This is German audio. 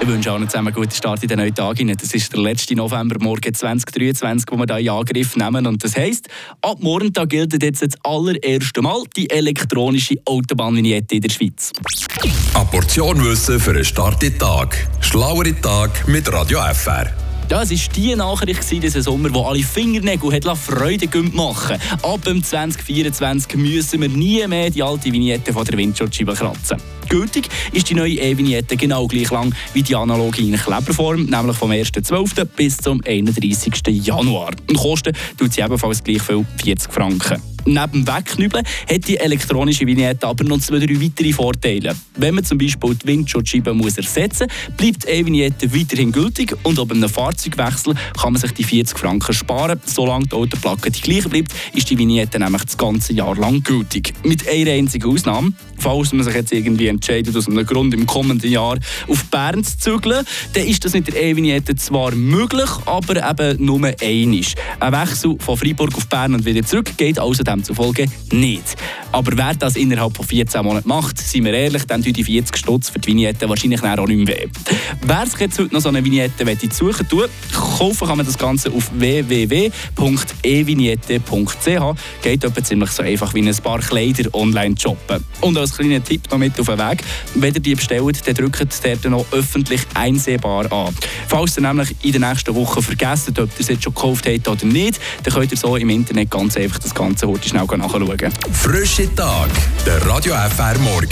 Ich wünsche allen zusammen einen guten Start in den neuen Tag. Das ist der letzte November, morgen 2023, wo wir hier in Angriff nehmen. Und das heisst, ab morgen gilt jetzt das allererste Mal die elektronische Autobahnvignette in der Schweiz. Eine Portion Wissen für einen Start in den Tag. Schlauere Tag mit Radio FR. Ja, es war die Nachricht diesen Sommer, die alle Fingernägel hat Freude machen Ab dem 2024 müssen wir nie mehr die alte Vignette von der Windschutzscheibe kratzen. Gültig ist die neue E-Vignette genau gleich lang wie die analoge in Kleberform, nämlich vom 1.12. bis zum 31. Januar. Und kosten tut sie ebenfalls gleich viel 40 Franken. Neben Wegknüppeln hat die elektronische Vignette aber noch zwei, drei weitere Vorteile. Wenn man zum Beispiel die Windschutzscheibe muss ersetzen muss, bleibt die E-Vignette weiterhin gültig und ob einem Fahrzeugwechsel kann man sich die 40 Franken sparen. Solange die Autoplacke die gleiche bleibt, ist die Vignette nämlich das ganze Jahr lang gültig. Mit einer einzigen Ausnahme. Falls man sich jetzt irgendwie entscheidet, aus einem Grund im kommenden Jahr auf Bern zu zügeln, dann ist das mit der E-Vignette zwar möglich, aber eben nur einisch. Ein Wechsel von Freiburg auf Bern und wieder zurück geht also demzufolge nicht. Aber wer das innerhalb von 14 Monaten macht, sind wir ehrlich, dann tun die 40 Stutz für die Vignette wahrscheinlich auch nicht mehr weh. Wer sich jetzt heute noch so eine Vignette suchen tun kaufen kann man das Ganze auf www.evignette.ch. Geht etwa ziemlich so einfach wie ein paar Kleider online shoppen. Und als kleiner Tipp noch mit auf den Weg, wenn ihr die bestellt, dann drückt ihr noch öffentlich einsehbar an. Falls ihr nämlich in der nächsten Woche vergessen, ob ihr es jetzt schon gekauft habt oder nicht, dann könnt ihr so im Internet ganz einfach das Ganze heute schnell nachschauen. Frische Tag, der Radio FR Morgen.